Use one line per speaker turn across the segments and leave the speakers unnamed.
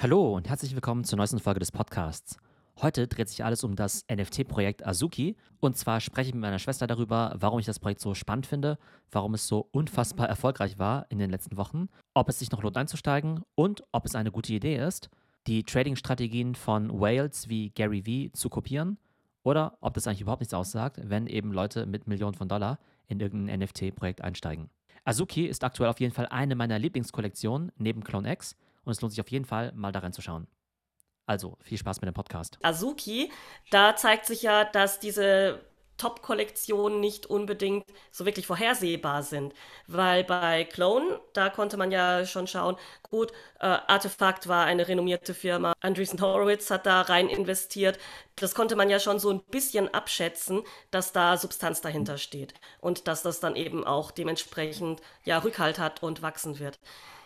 Hallo und herzlich willkommen zur neuesten Folge des Podcasts. Heute dreht sich alles um das NFT-Projekt Azuki. Und zwar spreche ich mit meiner Schwester darüber, warum ich das Projekt so spannend finde, warum es so unfassbar erfolgreich war in den letzten Wochen, ob es sich noch lohnt einzusteigen und ob es eine gute Idee ist, die Trading-Strategien von Whales wie Gary Vee zu kopieren oder ob das eigentlich überhaupt nichts aussagt, wenn eben Leute mit Millionen von Dollar in irgendein NFT-Projekt einsteigen. Azuki ist aktuell auf jeden Fall eine meiner Lieblingskollektionen neben Clone X und es lohnt sich auf jeden Fall, mal da reinzuschauen. Also, viel Spaß mit dem Podcast.
Azuki, da zeigt sich ja, dass diese Top-Kollektionen nicht unbedingt so wirklich vorhersehbar sind. Weil bei Clone, da konnte man ja schon schauen, gut, äh, Artefakt war eine renommierte Firma, Andreessen Horowitz hat da rein investiert. Das konnte man ja schon so ein bisschen abschätzen, dass da Substanz dahinter steht und dass das dann eben auch dementsprechend ja Rückhalt hat und wachsen wird.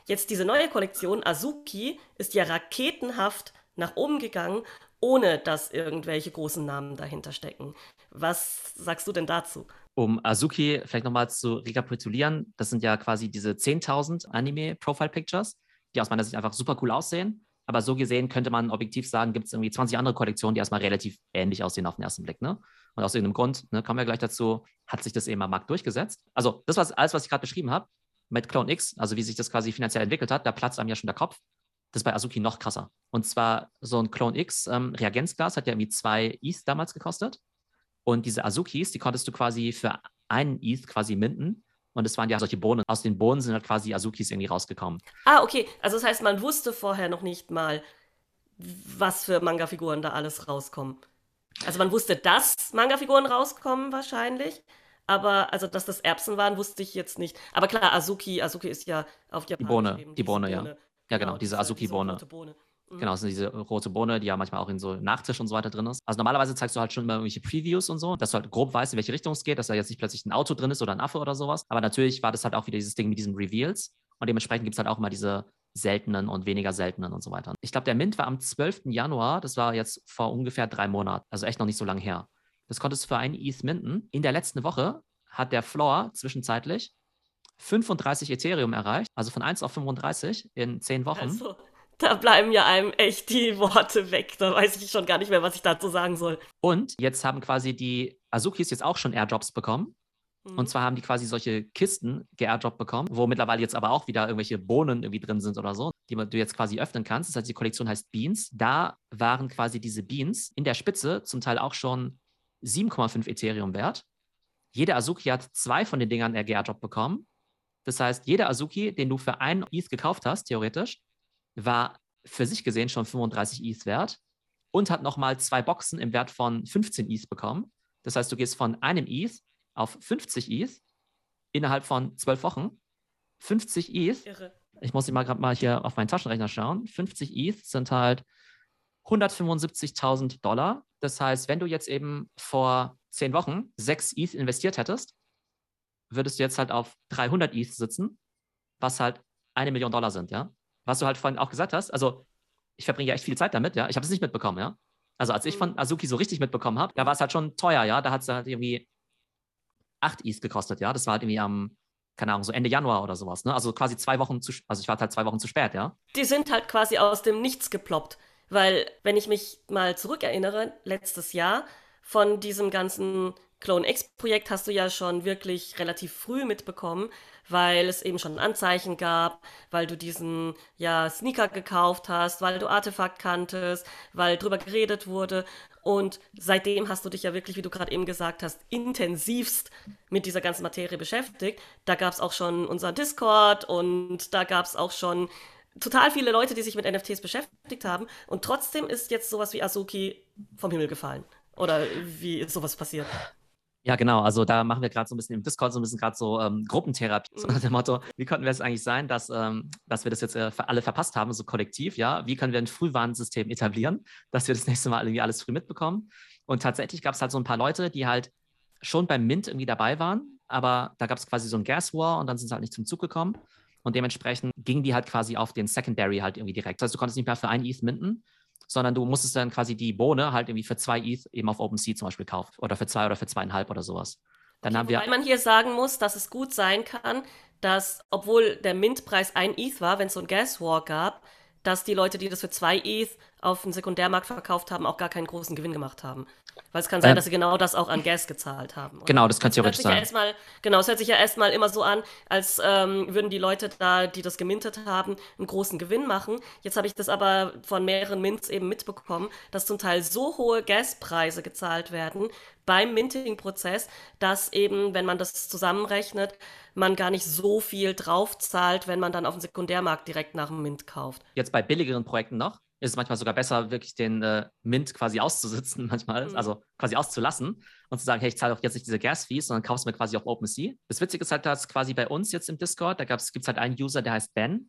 Jetzt diese neue Kollektion, Azuki, ist ja raketenhaft nach oben gegangen, ohne dass irgendwelche großen Namen dahinter stecken. Was sagst du denn dazu?
Um Azuki vielleicht nochmal zu rekapitulieren, das sind ja quasi diese 10.000 Anime-Profile-Pictures, die aus meiner Sicht einfach super cool aussehen. Aber so gesehen könnte man objektiv sagen, gibt es irgendwie 20 andere Kollektionen, die erstmal relativ ähnlich aussehen auf den ersten Blick. Ne? Und aus irgendeinem Grund, ne, kommen wir gleich dazu, hat sich das eben am Markt durchgesetzt. Also das war alles, was ich gerade beschrieben habe, mit Clone X, also wie sich das quasi finanziell entwickelt hat, da platzt einem ja schon der Kopf. Das ist bei Azuki noch krasser. Und zwar so ein Clone X ähm, Reagenzglas hat ja irgendwie zwei ETH damals gekostet. Und diese Azukis, die konntest du quasi für einen ETH quasi minden. Und es waren ja solche Bohnen. Aus den Bohnen sind halt quasi Azukis irgendwie rausgekommen.
Ah, okay. Also das heißt, man wusste vorher noch nicht mal, was für Manga-Figuren da alles rauskommen. Also man wusste, dass Manga-Figuren rauskommen wahrscheinlich. Aber also, dass das Erbsen waren, wusste ich jetzt nicht. Aber klar, Azuki, Azuki ist ja auf Japanisch
Die Bohne, eben, die Bohne, Bohne, ja. Ja, genau, diese Azuki-Bohne. Mhm. Genau, das sind diese rote Bohne, die ja manchmal auch in so Nachtisch und so weiter drin ist. Also normalerweise zeigst du halt schon immer irgendwelche Previews und so, dass du halt grob weißt, in welche Richtung es geht, dass da jetzt nicht plötzlich ein Auto drin ist oder ein Affe oder sowas. Aber natürlich war das halt auch wieder dieses Ding mit diesen Reveals. Und dementsprechend gibt es halt auch immer diese seltenen und weniger seltenen und so weiter. Ich glaube, der Mint war am 12. Januar, das war jetzt vor ungefähr drei Monaten, also echt noch nicht so lange her. Das konntest du für einen ETH minden. In der letzten Woche hat der Floor zwischenzeitlich 35 Ethereum erreicht, also von 1 auf 35 in 10 Wochen. Also,
da bleiben ja einem echt die Worte weg. Da weiß ich schon gar nicht mehr, was ich dazu sagen soll.
Und jetzt haben quasi die Azukis jetzt auch schon Airdrops bekommen. Mhm. Und zwar haben die quasi solche Kisten geairdroppt bekommen, wo mittlerweile jetzt aber auch wieder irgendwelche Bohnen irgendwie drin sind oder so, die du jetzt quasi öffnen kannst. Das heißt, die Kollektion heißt Beans. Da waren quasi diese Beans in der Spitze zum Teil auch schon 7,5 Ethereum wert. Jeder Azuki hat zwei von den Dingern geairdroppt bekommen. Das heißt, jeder Azuki, den du für einen ETH gekauft hast, theoretisch, war für sich gesehen schon 35 ETH wert und hat nochmal zwei Boxen im Wert von 15 ETH bekommen. Das heißt, du gehst von einem ETH auf 50 ETH innerhalb von zwölf Wochen. 50 ETH. Irre. Ich muss mal gerade mal hier auf meinen Taschenrechner schauen. 50 ETH sind halt 175.000 Dollar. Das heißt, wenn du jetzt eben vor zehn Wochen sechs ETH investiert hättest, würdest du jetzt halt auf 300 ETH sitzen, was halt eine Million Dollar sind, ja. Was du halt vorhin auch gesagt hast, also ich verbringe ja echt viel Zeit damit, ja. Ich habe es nicht mitbekommen, ja. Also als ich von mhm. Azuki so richtig mitbekommen habe, da war es halt schon teuer, ja. Da hat es halt irgendwie 8 ETH gekostet, ja. Das war halt irgendwie am, keine Ahnung, so Ende Januar oder sowas, ne? Also quasi zwei Wochen zu, also ich war halt zwei Wochen zu spät, ja.
Die sind halt quasi aus dem Nichts geploppt. Weil, wenn ich mich mal zurückerinnere, letztes Jahr von diesem ganzen Clone X-Projekt hast du ja schon wirklich relativ früh mitbekommen, weil es eben schon Anzeichen gab, weil du diesen ja Sneaker gekauft hast, weil du Artefakt kanntest, weil drüber geredet wurde und seitdem hast du dich ja wirklich, wie du gerade eben gesagt hast, intensivst mit dieser ganzen Materie beschäftigt. Da gab es auch schon unser Discord und da gab es auch schon total viele Leute, die sich mit NFTs beschäftigt haben und trotzdem ist jetzt sowas wie Azuki vom Himmel gefallen. Oder wie ist sowas passiert?
Ja, genau. Also da machen wir gerade so ein bisschen im Discord so ein bisschen gerade so ähm, Gruppentherapie, so nach dem Motto, wie konnten wir es eigentlich sein, dass, ähm, dass wir das jetzt äh, alle verpasst haben, so kollektiv, ja? Wie können wir ein Frühwarnsystem etablieren, dass wir das nächste Mal irgendwie alles früh mitbekommen? Und tatsächlich gab es halt so ein paar Leute, die halt schon beim Mint irgendwie dabei waren, aber da gab es quasi so ein Gas War und dann sind sie halt nicht zum Zug gekommen. Und dementsprechend gingen die halt quasi auf den Secondary halt irgendwie direkt. Das heißt, du konntest nicht mehr für ein ETH minten, sondern du musstest dann quasi die Bohne halt irgendwie für zwei ETH eben auf OpenSea zum Beispiel kaufen oder für zwei oder für zweieinhalb oder sowas. Dann okay, haben wir.
Weil man hier sagen muss, dass es gut sein kann, dass, obwohl der Mintpreis ein ETH war, wenn es so ein Gas War gab, dass die Leute, die das für zwei ETH auf dem Sekundärmarkt verkauft haben, auch gar keinen großen Gewinn gemacht haben. Weil es kann sein, ähm, dass sie genau das auch an Gas gezahlt haben.
Oder? Genau, das kann theoretisch sein. Ja
erstmal, genau, es hört sich ja erstmal immer so an, als ähm, würden die Leute da, die das gemintet haben, einen großen Gewinn machen. Jetzt habe ich das aber von mehreren Mints eben mitbekommen, dass zum Teil so hohe Gaspreise gezahlt werden beim Minting-Prozess, dass eben, wenn man das zusammenrechnet, man gar nicht so viel drauf zahlt, wenn man dann auf dem Sekundärmarkt direkt nach dem Mint kauft.
Jetzt bei billigeren Projekten noch, ist es manchmal sogar besser, wirklich den äh, Mint quasi auszusitzen, manchmal, mhm. also quasi auszulassen und zu sagen, hey, ich zahle doch jetzt nicht diese Gas-Fees, sondern kaufst mir quasi auf OpenSea. Das Witzige ist halt, dass quasi bei uns jetzt im Discord, da gibt es halt einen User, der heißt Ben,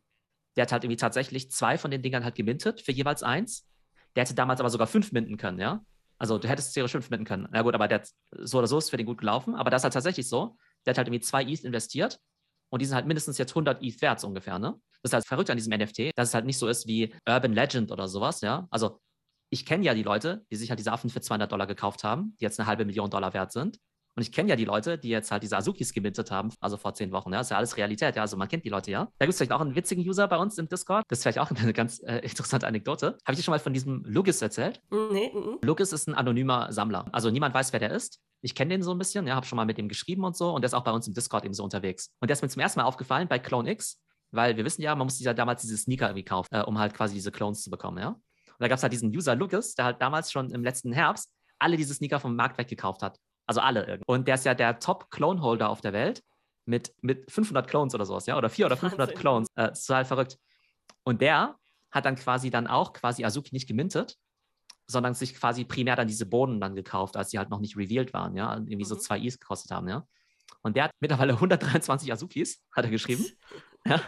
der hat halt irgendwie tatsächlich zwei von den Dingern halt gemintet für jeweils eins. Der hätte damals aber sogar fünf minten können, ja. Also du hättest theoretisch fünf minten können. Na gut, aber der so oder so ist für den gut gelaufen. Aber das ist halt tatsächlich so. Der hat halt irgendwie zwei ETH investiert und die sind halt mindestens jetzt 100 ETH wert ungefähr, ne? Das ist halt verrückt an diesem NFT, dass es halt nicht so ist wie Urban Legend oder sowas, ja. Also ich kenne ja die Leute, die sich halt diese Affen für 200 Dollar gekauft haben, die jetzt eine halbe Million Dollar wert sind. Und ich kenne ja die Leute, die jetzt halt diese Azukis gemintet haben, also vor zehn Wochen. Ja, das ist ja alles Realität. Ja, also man kennt die Leute ja. Da gibt es vielleicht auch einen witzigen User bei uns im Discord. Das ist vielleicht auch eine ganz äh, interessante Anekdote. Habe ich dir schon mal von diesem Lugis erzählt? Nee. Mm Lugis ist ein anonymer Sammler. Also niemand weiß, wer der ist. Ich kenne den so ein bisschen, ja, habe schon mal mit dem geschrieben und so. Und der ist auch bei uns im Discord eben so unterwegs. Und der ist mir zum ersten Mal aufgefallen bei Clone X. Weil wir wissen ja, man musste ja damals diese Sneaker irgendwie kaufen, äh, um halt quasi diese Clones zu bekommen, ja. Und da gab es halt diesen User Lucas, der halt damals schon im letzten Herbst alle diese Sneaker vom Markt weggekauft hat. Also alle irgendwie. Und der ist ja der Top-Clone-Holder auf der Welt mit, mit 500 Clones oder sowas, ja. Oder 400 oder 500 Wahnsinn. Clones. Äh, ist total verrückt. Und der hat dann quasi dann auch quasi Azuki nicht gemintet, sondern sich quasi primär dann diese Bohnen dann gekauft, als sie halt noch nicht revealed waren, ja. Irgendwie mhm. so zwei Is gekostet haben, ja. Und der hat mittlerweile 123 Azukis, hat er geschrieben. Ja?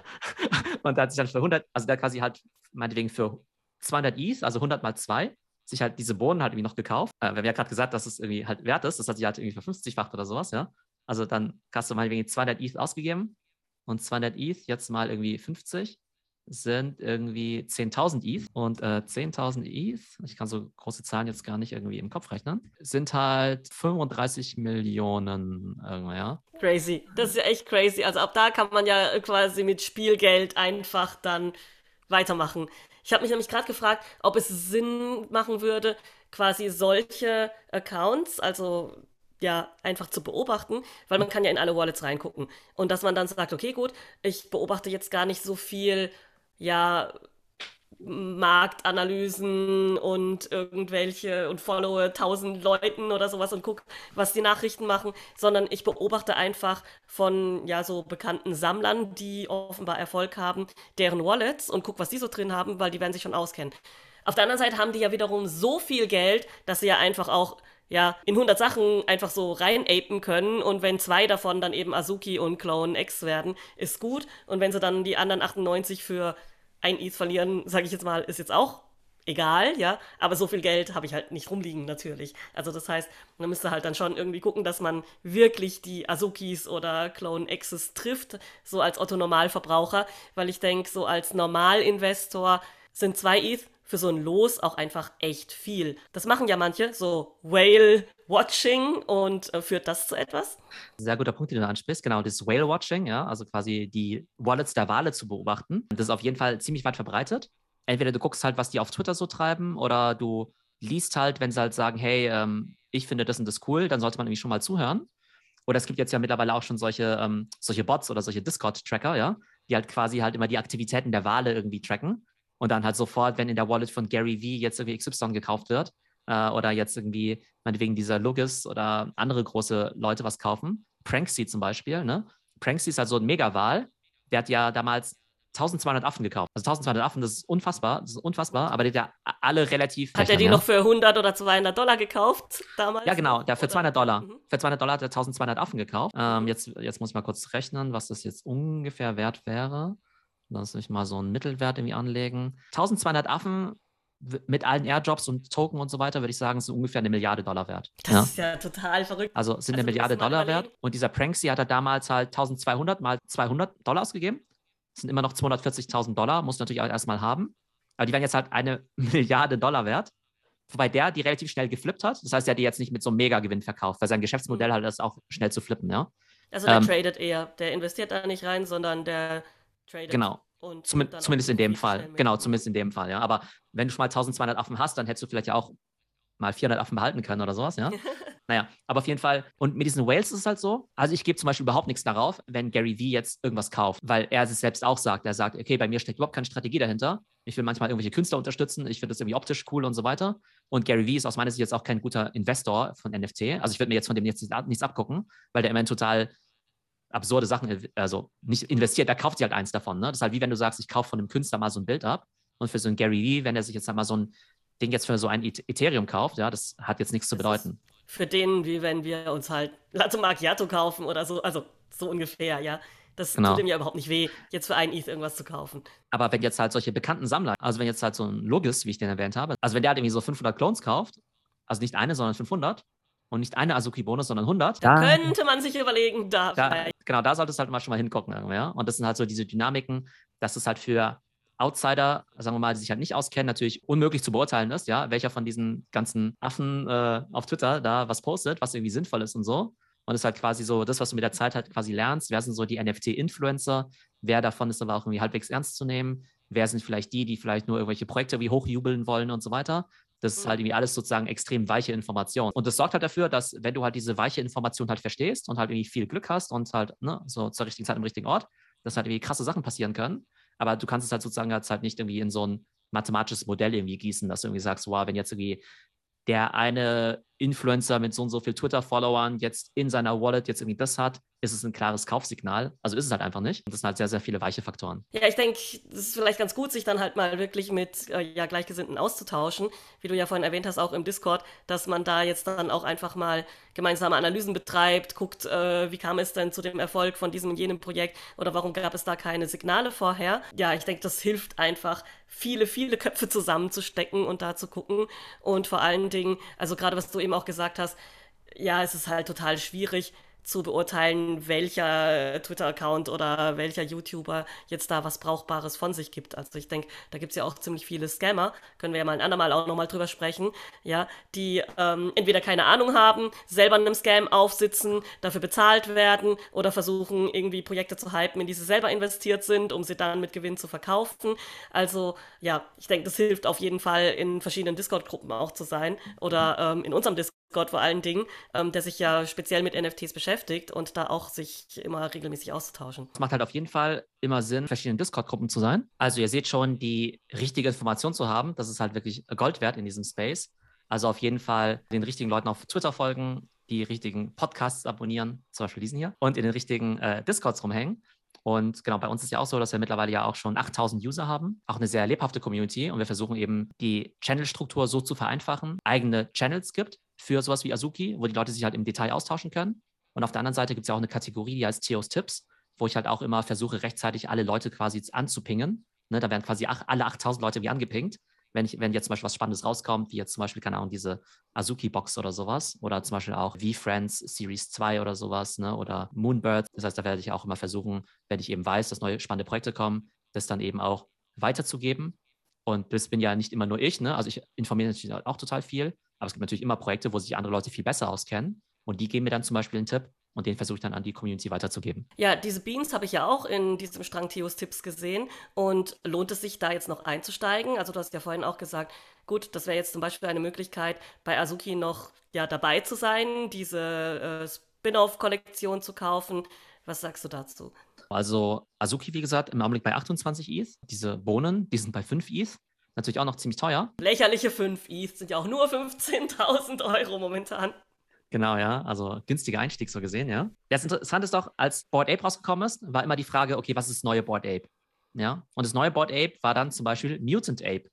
Und da hat sich dann für 100, also der quasi halt meinetwegen für 200 ETH, also 100 mal 2, sich halt diese Bohnen halt irgendwie noch gekauft. Äh, wir haben ja gerade gesagt, dass es irgendwie halt wert ist. Das hat sich halt irgendwie 50-facht oder sowas, ja. Also dann hast du meinetwegen 200 ETH ausgegeben und 200 ETH jetzt mal irgendwie 50 sind irgendwie 10.000 ETH und äh, 10.000 ETH, ich kann so große Zahlen jetzt gar nicht irgendwie im Kopf rechnen, sind halt 35 Millionen irgendwie, ja.
Crazy, das ist ja echt crazy. Also ab da kann man ja quasi mit Spielgeld einfach dann weitermachen. Ich habe mich nämlich gerade gefragt, ob es Sinn machen würde, quasi solche Accounts, also ja einfach zu beobachten, weil man kann ja in alle Wallets reingucken. Und dass man dann sagt, okay, gut, ich beobachte jetzt gar nicht so viel ja, Marktanalysen und irgendwelche und followe tausend Leuten oder sowas und gucke, was die Nachrichten machen, sondern ich beobachte einfach von ja so bekannten Sammlern, die offenbar Erfolg haben, deren Wallets und gucke, was die so drin haben, weil die werden sich schon auskennen. Auf der anderen Seite haben die ja wiederum so viel Geld, dass sie ja einfach auch ja, in 100 Sachen einfach so reinapen können und wenn zwei davon dann eben Azuki und Clone X werden, ist gut und wenn sie dann die anderen 98 für ein ETH verlieren, sage ich jetzt mal, ist jetzt auch egal, ja, aber so viel Geld habe ich halt nicht rumliegen natürlich. Also das heißt, man müsste halt dann schon irgendwie gucken, dass man wirklich die Azukis oder Clone X's trifft, so als Otto Normalverbraucher, weil ich denke, so als Normalinvestor sind zwei ETH für so ein Los auch einfach echt viel. Das machen ja manche, so Whale-Watching und äh, führt das zu etwas?
Sehr guter Punkt, den du ansprichst. Genau, das Whale-Watching, ja, also quasi die Wallets der Wale zu beobachten. Das ist auf jeden Fall ziemlich weit verbreitet. Entweder du guckst halt, was die auf Twitter so treiben, oder du liest halt, wenn sie halt sagen, hey, ähm, ich finde das und das cool, dann sollte man irgendwie schon mal zuhören. Oder es gibt jetzt ja mittlerweile auch schon solche, ähm, solche Bots oder solche Discord-Tracker, ja, die halt quasi halt immer die Aktivitäten der Wale irgendwie tracken und dann halt sofort, wenn in der Wallet von Gary V jetzt irgendwie XY gekauft wird äh, oder jetzt irgendwie meinetwegen dieser Lugis oder andere große Leute was kaufen, Pranksy zum Beispiel, ne? Pranksy ist halt so ein Mega-Wahl, der hat ja damals 1200 Affen gekauft. Also 1200 Affen, das ist unfassbar, das ist unfassbar, aber die hat ja alle relativ.
Hat er die ja? noch für 100 oder 200 Dollar gekauft damals?
Ja, genau, der für 200 Dollar. Mhm. Für 200 Dollar hat er 1200 Affen gekauft. Ähm, jetzt, jetzt muss ich mal kurz rechnen, was das jetzt ungefähr wert wäre. Lass mich mal so einen Mittelwert irgendwie anlegen. 1200 Affen mit allen Airdrops und Token und so weiter, würde ich sagen, sind ungefähr eine Milliarde Dollar wert.
Das ja? ist ja total verrückt.
Also sind also eine Milliarde Dollar wert. Und dieser Pranksy hat er damals halt 1200 mal 200 Dollar ausgegeben. Das sind immer noch 240.000 Dollar, muss natürlich auch erstmal haben. Aber die werden jetzt halt eine Milliarde Dollar wert. Wobei der die relativ schnell geflippt hat. Das heißt, er hat die jetzt nicht mit so einem Mega-Gewinn verkauft, weil sein Geschäftsmodell mhm. halt ist auch schnell zu flippen, ja.
Also der ähm, tradet eher. Der investiert da nicht rein, sondern der
Tradet. Genau.
Und
Zum, zumindest in dem Fall. Genau, zumindest in dem Fall, ja. Aber wenn du schon mal 1200 Affen hast, dann hättest du vielleicht ja auch mal 400 Affen behalten können oder sowas, ja. naja, aber auf jeden Fall. Und mit diesen Whales ist es halt so. Also ich gebe zum Beispiel überhaupt nichts darauf, wenn Gary Vee jetzt irgendwas kauft, weil er es selbst auch sagt. Er sagt, okay, bei mir steckt überhaupt keine Strategie dahinter. Ich will manchmal irgendwelche Künstler unterstützen. Ich finde das irgendwie optisch cool und so weiter. Und Gary Vee ist aus meiner Sicht jetzt auch kein guter Investor von NFT. Also ich würde mir jetzt von dem jetzt nichts abgucken, weil der immerhin total absurde Sachen, also nicht investiert, der kauft sich halt eins davon. Ne? Das ist halt wie wenn du sagst, ich kaufe von einem Künstler mal so ein Bild ab. Und für so einen Gary Vee, wenn er sich jetzt halt mal so ein Ding jetzt für so ein Ethereum kauft, ja, das hat jetzt nichts zu bedeuten.
Für den, wie wenn wir uns halt Latte Macchiato kaufen oder so, also so ungefähr, ja. Das
Genau.
tut ihm ja überhaupt nicht weh, jetzt für einen ETH irgendwas zu kaufen.
Aber wenn jetzt halt solche bekannten Sammler, also wenn jetzt halt so ein Logis, wie ich den erwähnt habe, also wenn der halt irgendwie so 500 Clones kauft, also nicht eine, sondern 500 und nicht eine Azuki-Bonus, sondern 100,
Da könnte man sich überlegen, da,
da, genau, da solltest du halt mal schon mal hingucken. Ja? Und das sind halt so diese Dynamiken, dass es halt für Outsider, sagen wir mal, die sich halt nicht auskennen, natürlich unmöglich zu beurteilen ist, ja, welcher von diesen ganzen Affen äh, auf Twitter da was postet, was irgendwie sinnvoll ist und so. Und es ist halt quasi so, das, was du mit der Zeit halt quasi lernst, wer sind so die NFT-Influencer, wer davon ist aber auch irgendwie halbwegs ernst zu nehmen, wer sind vielleicht die, die vielleicht nur irgendwelche Projekte wie hochjubeln wollen und so weiter. Das ist halt irgendwie alles sozusagen extrem weiche Information. Und das sorgt halt dafür, dass, wenn du halt diese weiche Information halt verstehst und halt irgendwie viel Glück hast und halt ne, so zur richtigen Zeit am richtigen Ort, dass halt irgendwie krasse Sachen passieren können. Aber du kannst es halt sozusagen jetzt halt nicht irgendwie in so ein mathematisches Modell irgendwie gießen, dass du irgendwie sagst, wow, wenn jetzt irgendwie der eine Influencer mit so und so viel Twitter-Followern jetzt in seiner Wallet jetzt irgendwie das hat, ist es ein klares Kaufsignal. Also ist es halt einfach nicht. Und das sind halt sehr, sehr viele weiche Faktoren.
Ja, ich denke, es ist vielleicht ganz gut, sich dann halt mal wirklich mit äh, ja, Gleichgesinnten auszutauschen. Wie du ja vorhin erwähnt hast, auch im Discord, dass man da jetzt dann auch einfach mal gemeinsame Analysen betreibt, guckt, äh, wie kam es denn zu dem Erfolg von diesem und jenem Projekt oder warum gab es da keine Signale vorher. Ja, ich denke, das hilft einfach, viele, viele Köpfe zusammenzustecken und da zu gucken. Und vor allen Dingen, also gerade was du eben auch gesagt hast, ja, es ist halt total schwierig zu beurteilen, welcher Twitter-Account oder welcher YouTuber jetzt da was Brauchbares von sich gibt. Also ich denke, da gibt es ja auch ziemlich viele Scammer, können wir ja mal ein andermal auch nochmal drüber sprechen, ja, die ähm, entweder keine Ahnung haben, selber in einem Scam aufsitzen, dafür bezahlt werden oder versuchen irgendwie Projekte zu hypen, in die sie selber investiert sind, um sie dann mit Gewinn zu verkaufen. Also ja, ich denke, das hilft auf jeden Fall in verschiedenen Discord-Gruppen auch zu sein oder ähm, in unserem Discord vor allen Dingen, ähm, der sich ja speziell mit NFTs beschäftigt und da auch sich immer regelmäßig auszutauschen.
Es macht halt auf jeden Fall immer Sinn, in verschiedenen Discord-Gruppen zu sein. Also ihr seht schon, die richtige Information zu haben, das ist halt wirklich Gold wert in diesem Space. Also auf jeden Fall den richtigen Leuten auf Twitter folgen, die richtigen Podcasts abonnieren, zum Beispiel diesen hier, und in den richtigen äh, Discords rumhängen. Und genau, bei uns ist ja auch so, dass wir mittlerweile ja auch schon 8000 User haben, auch eine sehr lebhafte Community. Und wir versuchen eben die Channel-Struktur so zu vereinfachen, eigene Channels gibt für sowas wie Azuki, wo die Leute sich halt im Detail austauschen können. Und auf der anderen Seite gibt es ja auch eine Kategorie, die heißt Theos Tipps, wo ich halt auch immer versuche, rechtzeitig alle Leute quasi anzupingen. Ne, da werden quasi ach, alle 8000 Leute wie angepingt. Wenn, ich, wenn jetzt zum Beispiel was Spannendes rauskommt, wie jetzt zum Beispiel, keine Ahnung, diese Azuki-Box oder sowas, oder zum Beispiel auch V-Friends Series 2 oder sowas, ne, oder Moonbird. Das heißt, da werde ich auch immer versuchen, wenn ich eben weiß, dass neue spannende Projekte kommen, das dann eben auch weiterzugeben. Und das bin ja nicht immer nur ich, ne? Also ich informiere natürlich auch total viel, aber es gibt natürlich immer Projekte, wo sich andere Leute viel besser auskennen. Und die geben mir dann zum Beispiel einen Tipp und den versuche ich dann an die Community weiterzugeben.
Ja, diese Beans habe ich ja auch in diesem Strang Theos Tipps gesehen. Und lohnt es sich da jetzt noch einzusteigen? Also du hast ja vorhin auch gesagt, gut, das wäre jetzt zum Beispiel eine Möglichkeit, bei Azuki noch ja, dabei zu sein, diese äh, Spin-off-Kollektion zu kaufen. Was sagst du dazu?
Also Azuki, wie gesagt, im Augenblick bei 28 ETH. Diese Bohnen, die sind bei 5 ETH. Natürlich auch noch ziemlich teuer.
Lächerliche 5 ETH sind ja auch nur 15.000 Euro momentan.
Genau, ja. Also günstiger Einstieg so gesehen, ja. Das Interessante ist doch, als Board Ape rausgekommen ist, war immer die Frage, okay, was ist das neue Board Ape? Ja. Und das neue Board Ape war dann zum Beispiel Mutant Ape,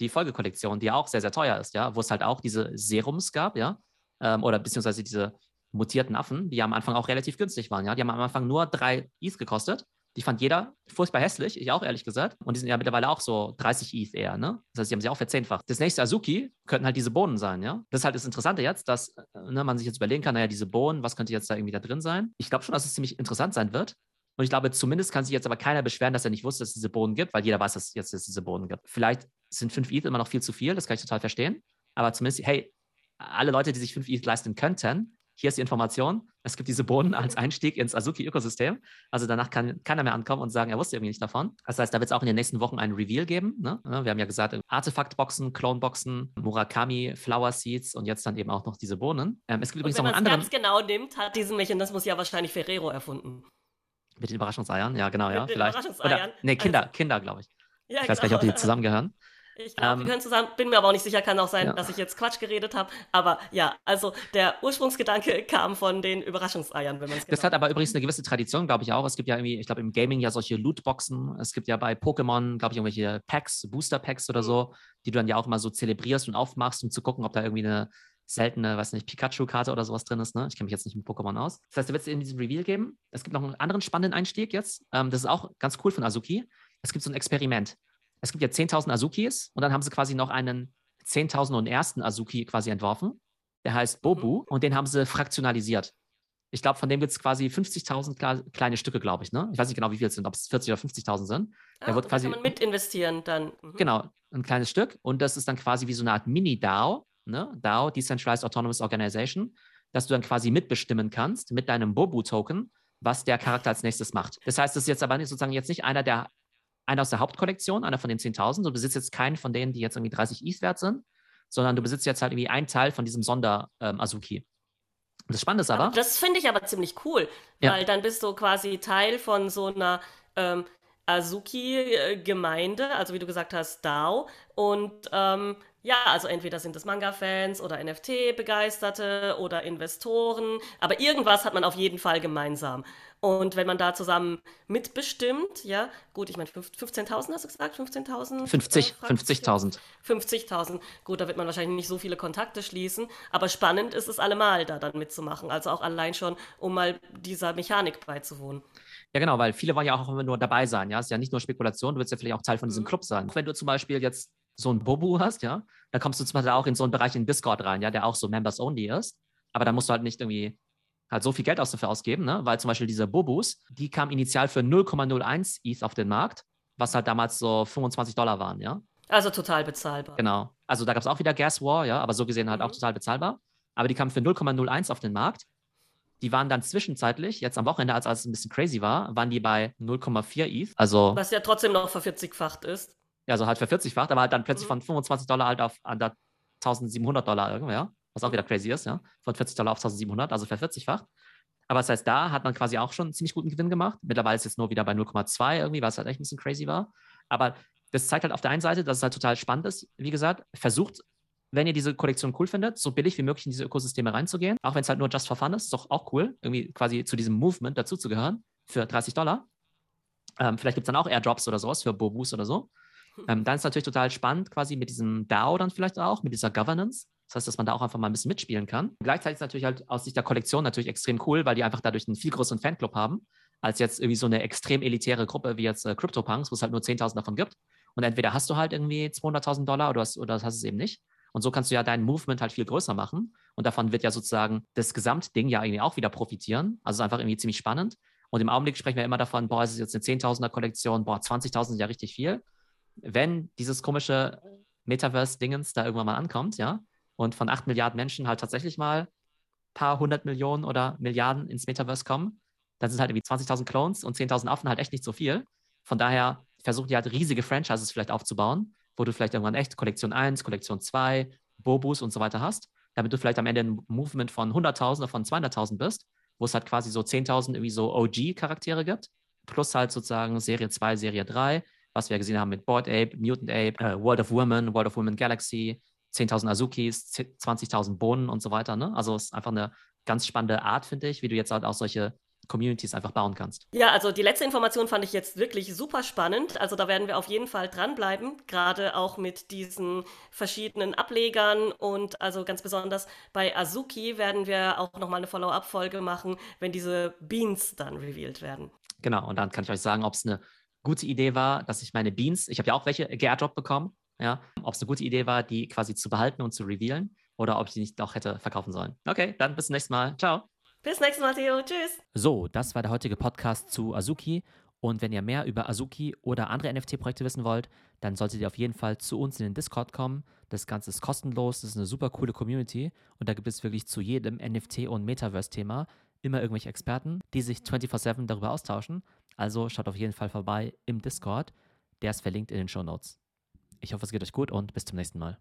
die Folgekollektion, die ja auch sehr, sehr teuer ist, ja, wo es halt auch diese Serums gab, ja. Ähm, oder beziehungsweise diese mutierten Affen, die am Anfang auch relativ günstig waren, ja. Die haben am Anfang nur drei ETH gekostet. Die fand jeder furchtbar hässlich, ich auch ehrlich gesagt. Und die sind ja mittlerweile auch so 30 ETH eher, ne? Das heißt, die haben sie auch verzehnfacht. Das nächste Azuki könnten halt diese Bohnen sein, ja? Das ist halt das Interessante jetzt, dass ne, man sich jetzt überlegen kann, naja, diese Bohnen, was könnte jetzt da irgendwie da drin sein? Ich glaube schon, dass es ziemlich interessant sein wird. Und ich glaube, zumindest kann sich jetzt aber keiner beschweren, dass er nicht wusste, dass es diese Bohnen gibt, weil jeder weiß, dass es jetzt dass es diese Bohnen gibt. Vielleicht sind 5 ETH immer noch viel zu viel, das kann ich total verstehen. Aber zumindest, hey, alle Leute, die sich 5 ETH leisten könnten, hier ist die Information. Es gibt diese Bohnen als Einstieg ins Azuki-Ökosystem. Also danach kann keiner mehr ankommen und sagen, er wusste irgendwie nicht davon. Das heißt, da wird es auch in den nächsten Wochen einen Reveal geben. Ne? Wir haben ja gesagt, Artefaktboxen, Cloneboxen, Murakami, Flower Seeds und jetzt dann eben auch noch diese Bohnen.
Ähm, es gibt übrigens noch einen anderen. Wenn man es ganz genau nimmt, hat diesen Mechanismus ja wahrscheinlich Ferrero erfunden.
Mit den Überraschungseiern? Ja, genau, ja. Mit vielleicht. Überraschungseiern. Oder, nee, Kinder, also, Kinder, glaube ich. Ja, ich weiß genau. gar nicht, ob die zusammengehören.
Ich glaube, ähm, wir können zusammen, bin mir aber auch nicht sicher, kann auch sein, ja. dass ich jetzt Quatsch geredet habe. Aber ja, also der Ursprungsgedanke kam von den Überraschungseiern, wenn man es
genau Das hat aber übrigens eine gewisse Tradition, glaube ich auch. Es gibt ja irgendwie, ich glaube, im Gaming ja solche Lootboxen. Es gibt ja bei Pokémon, glaube ich, irgendwelche Packs, Booster-Packs oder mhm. so, die du dann ja auch immer so zelebrierst und aufmachst, um zu gucken, ob da irgendwie eine seltene, weiß nicht, Pikachu-Karte oder sowas drin ist. Ne? Ich kenne mich jetzt nicht mit Pokémon aus. Das heißt, da wird es in diesem Reveal geben. Es gibt noch einen anderen spannenden Einstieg jetzt. Ähm, das ist auch ganz cool von Azuki. Es gibt so ein Experiment es gibt ja 10.000 Azukis und dann haben sie quasi noch einen 10.000 und ersten Azuki quasi entworfen. Der heißt Bobu mhm. und den haben sie fraktionalisiert. Ich glaube, von dem gibt es quasi 50.000 kleine Stücke, glaube ich. Ne? Ich weiß nicht genau, wie viele es sind, ob es 40 oder 50.000 sind.
Ah, der wird quasi, kann man mit investieren dann.
Mhm. Genau, ein kleines Stück. Und das ist dann quasi wie so eine Art Mini-DAO, ne? DAO, Decentralized Autonomous Organization, dass du dann quasi mitbestimmen kannst mit deinem Bobu-Token, was der Charakter als nächstes macht. Das heißt, es ist jetzt aber nicht, sozusagen jetzt nicht einer der einer aus der Hauptkollektion, einer von den 10.000. Du besitzt jetzt keinen von denen, die jetzt irgendwie 30 ETH wert sind, sondern du besitzt jetzt halt irgendwie einen Teil von diesem Sonder-Azuki. Ähm, das Spannende ist aber. aber
das finde ich aber ziemlich cool, ja. weil dann bist du quasi Teil von so einer ähm, Azuki-Gemeinde, also wie du gesagt hast, DAO. Und ähm, ja, also entweder sind es Manga-Fans oder NFT-Begeisterte oder Investoren, aber irgendwas hat man auf jeden Fall gemeinsam. Und wenn man da zusammen mitbestimmt, ja, gut, ich meine, 15.000 hast du gesagt? 15.000?
50, 50.000.
50.000. Gut, da wird man wahrscheinlich nicht so viele Kontakte schließen, aber spannend ist es allemal, da dann mitzumachen. Also auch allein schon, um mal dieser Mechanik beizuwohnen.
Ja, genau, weil viele wollen ja auch immer nur dabei sein. Ja, es ist ja nicht nur Spekulation, du willst ja vielleicht auch Teil von diesem mhm. Club sein. Wenn du zum Beispiel jetzt so ein Bobu hast, ja, dann kommst du zum Beispiel auch in so einen Bereich in Discord rein, ja, der auch so Members Only ist. Aber da musst du halt nicht irgendwie halt so viel Geld aus dafür ausgeben, ne? weil zum Beispiel diese Bobus, die kamen initial für 0,01 ETH auf den Markt, was halt damals so 25 Dollar waren, ja.
Also total bezahlbar.
Genau. Also da gab es auch wieder Gas War, ja, aber so gesehen halt mhm. auch total bezahlbar. Aber die kamen für 0,01 auf den Markt. Die waren dann zwischenzeitlich, jetzt am Wochenende, als es ein bisschen crazy war, waren die bei 0,4 ETH. Also,
Was ja trotzdem noch vervierzigfacht ist.
Ja, also halt vervierzigfacht, aber halt dann plötzlich mhm. von 25 Dollar halt auf 1700 Dollar irgendwie, ja was auch wieder crazy ist, ja, von 40 Dollar auf 1700, also vervierzigfacht. Aber das heißt, da hat man quasi auch schon einen ziemlich guten Gewinn gemacht. Mittlerweile ist es jetzt nur wieder bei 0,2 irgendwie, was halt echt ein bisschen crazy war. Aber das zeigt halt auf der einen Seite, dass es halt total spannend ist. Wie gesagt, versucht, wenn ihr diese Kollektion cool findet, so billig wie möglich in diese Ökosysteme reinzugehen. Auch wenn es halt nur just for fun ist, ist doch auch cool, irgendwie quasi zu diesem Movement dazuzugehören für 30 Dollar. Ähm, vielleicht gibt es dann auch Airdrops oder sowas für Bobus oder so. Ähm, dann ist es natürlich total spannend, quasi mit diesem DAO dann vielleicht auch, mit dieser Governance. Das heißt, dass man da auch einfach mal ein bisschen mitspielen kann. Gleichzeitig ist natürlich halt aus Sicht der Kollektion natürlich extrem cool, weil die einfach dadurch einen viel größeren Fanclub haben, als jetzt irgendwie so eine extrem elitäre Gruppe wie jetzt äh, CryptoPunks, wo es halt nur 10.000 davon gibt. Und entweder hast du halt irgendwie 200.000 Dollar oder, hast, oder hast es eben nicht. Und so kannst du ja dein Movement halt viel größer machen. Und davon wird ja sozusagen das Gesamtding ja irgendwie auch wieder profitieren. Also einfach irgendwie ziemlich spannend. Und im Augenblick sprechen wir immer davon, boah, es ist jetzt eine 10.000er Kollektion, boah, 20.000 ist ja richtig viel. Wenn dieses komische Metaverse-Dingens da irgendwann mal ankommt, ja, und von acht Milliarden Menschen halt tatsächlich mal ein paar hundert Millionen oder Milliarden ins Metaverse kommen, dann sind halt irgendwie 20.000 Clones und 10.000 Affen halt echt nicht so viel. Von daher versuchen die halt riesige Franchises vielleicht aufzubauen, wo du vielleicht irgendwann echt Kollektion 1, Kollektion 2, Bobus und so weiter hast, damit du vielleicht am Ende ein Movement von 100.000 oder von 200.000 bist, wo es halt quasi so 10.000 irgendwie so OG-Charaktere gibt, plus halt sozusagen Serie 2, Serie 3, was wir gesehen haben mit Board Ape, Mutant Ape, äh, World of Women, World of Women Galaxy, 10.000 Azukis, 20.000 Bohnen und so weiter. Ne? Also es ist einfach eine ganz spannende Art, finde ich, wie du jetzt halt auch solche Communities einfach bauen kannst.
Ja, also die letzte Information fand ich jetzt wirklich super spannend. Also da werden wir auf jeden Fall dranbleiben, gerade auch mit diesen verschiedenen Ablegern und also ganz besonders bei Azuki werden wir auch nochmal eine Follow-up-Folge machen, wenn diese Beans dann revealed werden.
Genau, und dann kann ich euch sagen, ob es eine gute Idee war, dass ich meine Beans, ich habe ja auch welche geairdrop bekommen, ja, ob es eine gute Idee war, die quasi zu behalten und zu revealen oder ob ich die nicht doch hätte verkaufen sollen. Okay, dann bis zum nächsten Mal. Ciao.
Bis nächstes Mal, Theo. Tschüss.
So, das war der heutige Podcast zu Azuki. Und wenn ihr mehr über Azuki oder andere NFT-Projekte wissen wollt, dann solltet ihr auf jeden Fall zu uns in den Discord kommen. Das Ganze ist kostenlos, das ist eine super coole Community und da gibt es wirklich zu jedem NFT- und Metaverse-Thema immer irgendwelche Experten, die sich 24-7 darüber austauschen. Also schaut auf jeden Fall vorbei im Discord. Der ist verlinkt in den Show Notes. Ich hoffe, es geht euch gut und bis zum nächsten Mal.